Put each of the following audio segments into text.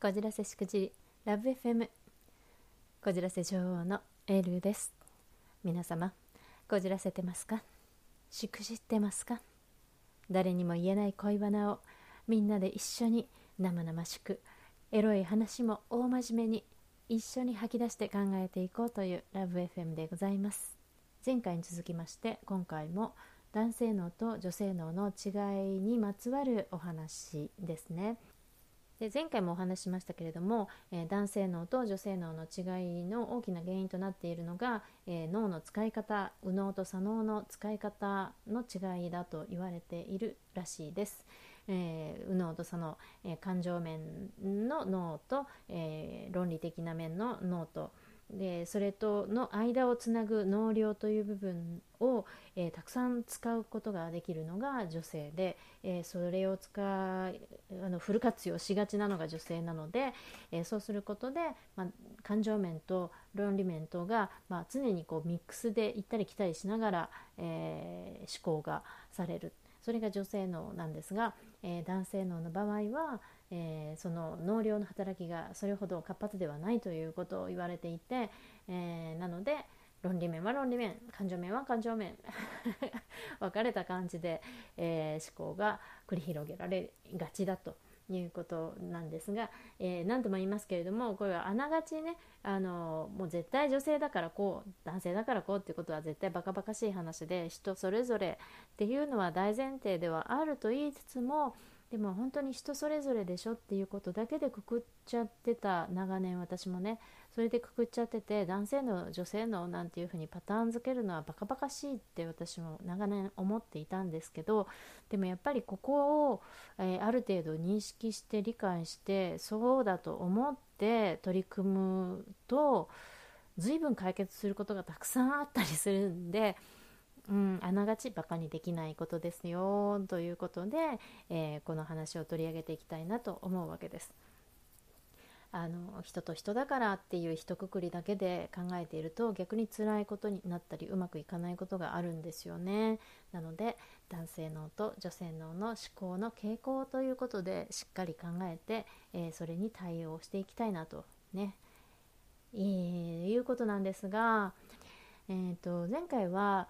こじらせしくじりラブ FM こじらせ女王のエールです。皆様こじらせてますか？しくじってますか？誰にも言えない恋バナをみんなで一緒に生々しくエロい話も大真面目に一緒に吐き出して考えていこうというラブ FM でございます。前回に続きまして今回も男性脳と女性脳の違いにまつわるお話ですね。で前回もお話ししましたけれども、えー、男性脳と女性脳の違いの大きな原因となっているのが、えー、脳の使い方右脳と左脳の使い方の違いだと言われているらしいです。えー、右脳と左脳、え感情面の脳と、え論理的な面の脳と、でそれとの間をつなぐ能量という部分を、えー、たくさん使うことができるのが女性で、えー、それを使あのフル活用しがちなのが女性なので、えー、そうすることで、まあ、感情面と論理面とが、まあ、常にこうミックスで行ったり来たりしながら、え思考がされる。それが女性脳なんですが、え男性脳の場合はえー、その脳量の働きがそれほど活発ではないということを言われていて、えー、なので論理面は論理面感情面は感情面 分かれた感じで、えー、思考が繰り広げられがちだということなんですが、えー、何度も言いますけれどもこれはあながちねあのもう絶対女性だからこう男性だからこうっていうことは絶対バカバカしい話で人それぞれっていうのは大前提ではあると言いつつもでも本当に人それぞれでしょっていうことだけでくくっちゃってた長年私もねそれでくくっちゃってて男性の女性のなんていうふうにパターン付けるのはバカバカしいって私も長年思っていたんですけどでもやっぱりここを、えー、ある程度認識して理解してそうだと思って取り組むと随分解決することがたくさんあったりするんでうん、あながちバカにできないことですよということで、えー、この話を取り上げていきたいなと思うわけです。あの人と人だからっていう一括りだけで考えていると逆に辛いことになったりうまくいかないことがあるんですよね。なので男性脳と女性脳の思考の傾向ということでしっかり考えて、えー、それに対応していきたいなとね、えー、いうことなんですが、えーと前回は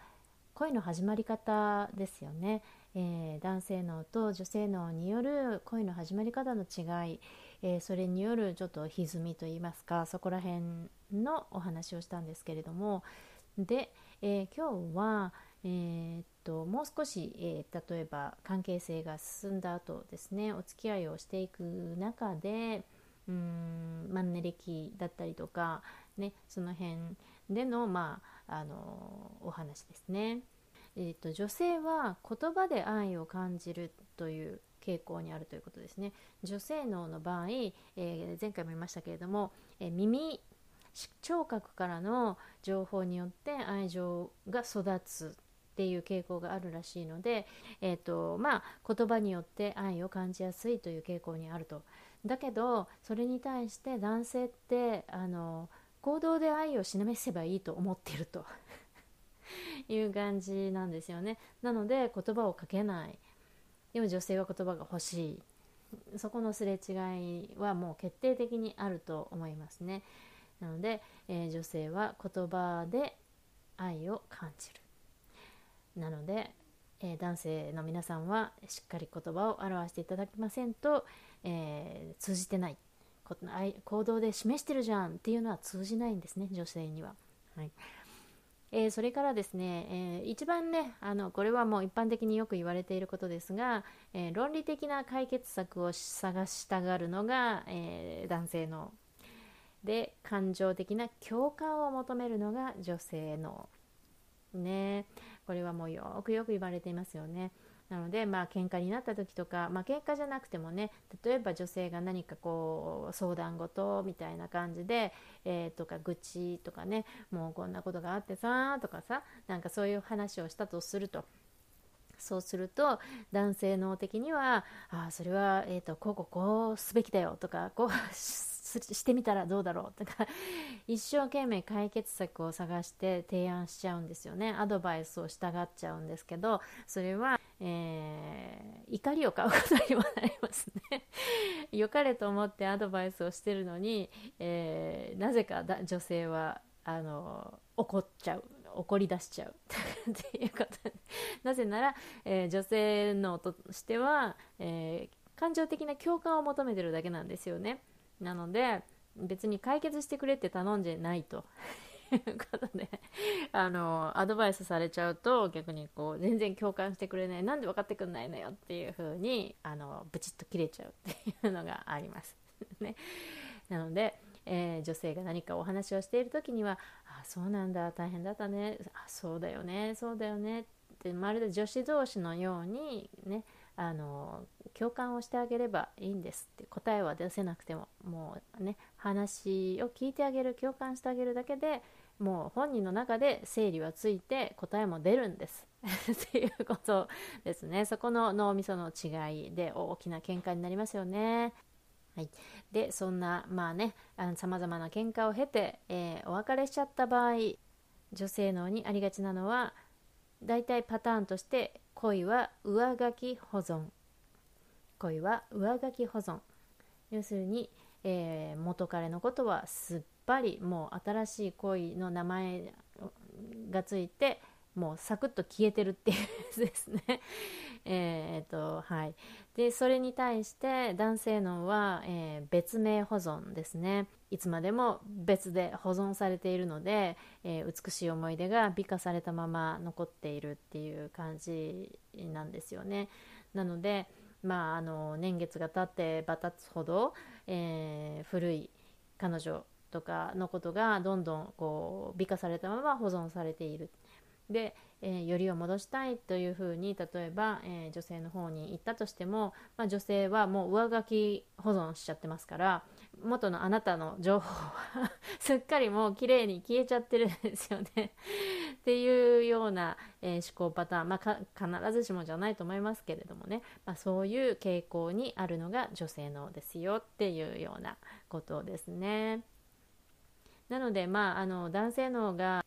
恋の始まり方ですよね、えー、男性脳と女性脳による恋の始まり方の違い、えー、それによるちょっと歪みといいますかそこら辺のお話をしたんですけれども。で、えー、今日は、えー、っともう少し、え例えば関係性が進んだ後ですねお付き合いをしていく中でうーんマンネリ期だったりとか、ね、その辺での、まああのお話ですね。えーと、女性は言葉で愛を感じるという傾向にあるということですね。女性脳の場合、えー、前回も言いましたけれども、えー、耳聴覚からの情報によって愛情が育つっていう傾向があるらしいので、えーとまあ、言葉によって愛を感じやすいという傾向にあると。だけどそれに対して男性ってあの行動で愛を示せばいいと思っていると。いう感じなんですよね。なので言葉をかけない。でも女性は言葉が欲しい。そこのすれ違いはもう決定的にあると思いますね。なので、えー、女性は言葉で愛を感じる。なので、えー、男性の皆さんはしっかり言葉を表していただきませんと、えー、通じてない行動で示してるじゃんっていうのは通じないんですね女性には。はい。えー、それからですね、えー、一番ねあのこれはもう一般的によく言われていることですが、えー、論理的な解決策を探したがるのが、え男性の。で感情的な共感を求めるのが女性の。ねこれはもうよくよく言われていますよね。なのでまあ喧嘩になった時とかまあ喧嘩じゃなくてもね例えば女性が何かこう相談事みたいな感じで、えー、とか愚痴とかねもうこんなことがあってさとかさなんかそういう話をしたとすると。そうすると男性脳的にはあそれは、えーと、こうこうこうすべきだよとかこうしてみたらどうだろうとか 一生懸命解決策を探して提案しちゃうんですよね。アドバイスを従っちゃうんですけどそれはえー、怒りを買うことにもなりますね。良かれと思ってアドバイスをしてるのに、えー、なぜか女性はあの怒っちゃう怒り出しちゃう っていうことなぜなら、えー、女性のとしては、えー、感情的な共感を求めてるだけなんですよね。なので別に解決してくれって頼んでないと。いうことであのアドバイスされちゃうと逆にこう全然共感してくれない。なんで分かってくんないのよっていう風にあにブチッと切れちゃうっていうのがあります。ね。なのでえー、女性が何かお話をしている時には「あそうなんだ大変だったね。あそうだよねそうだよね」ってまるで女子同士のようにねあの共感をしてあげればいいんですって答えは出せなくてももうね話を聞いてあげる共感してあげるだけでもう本人の中で整理はついて答えも出るんです。っていうことですね。そこの脳みその違いで大きな喧嘩になりますよね。はい、でそんなまあねさまざまな喧嘩を経て、えー、お別れしちゃった場合女性脳にありがちなのは大体パターンとして恋は上書き保存。恋は上書き保存。要するに、えー、元彼のことはすっぱりもう新しい恋の名前がついてもうサクッと消えてるっていうやつですね。えっとはい、でそれに対して男性脳は、えー、別名保存ですねいつまでも別で保存されているので、えー、美しい思い出が美化されたまま残っているっていう感じなんですよね。なので、まあ、あの年月が経ってばたつほど、えー、古い彼女とかのことがどんどんこう美化されたまま保存されている。で、えー、よりを戻したいというふうに例えば、えー、女性の方に行ったとしても、まあ、女性はもう上書き保存しちゃってますから元のあなたの情報は すっかりもう綺麗に消えちゃってるんですよねっていうような、えー、思考パターン、まあ、必ずしもじゃないと思いますけれどもね、まあ、そういう傾向にあるのが女性のですよっていうようなことですね。なので、まあ、あの男性のが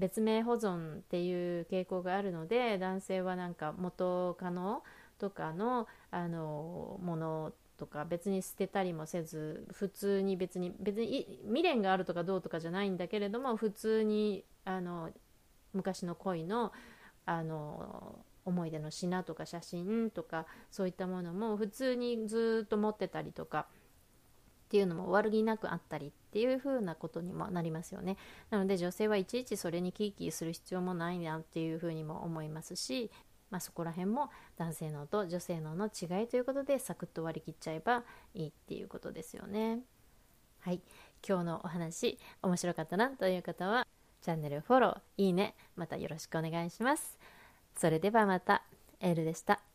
別名保存っていう傾向があるので男性はなんか元カノとかのあのものとか別に捨てたりもせず普通に別に別に未練があるとかどうとかじゃないんだけれども普通にあの昔の恋のあの思い出の品とか写真とかそういったものも普通にずっと持ってたりとかっていうのも悪気なくあったりっていう風なことにもなりますよね。なので女性はいちいちそれにキーキーする必要もないなっていう風にも思いますし、まあ、そこら辺も男性脳と女性脳の違いということでサクッと割り切っちゃえばいいっていうことですよね。はい。今日のお話面白かったなという方はチャンネルフォローいいねまたよろしくお願いします。それではまた。エールでした。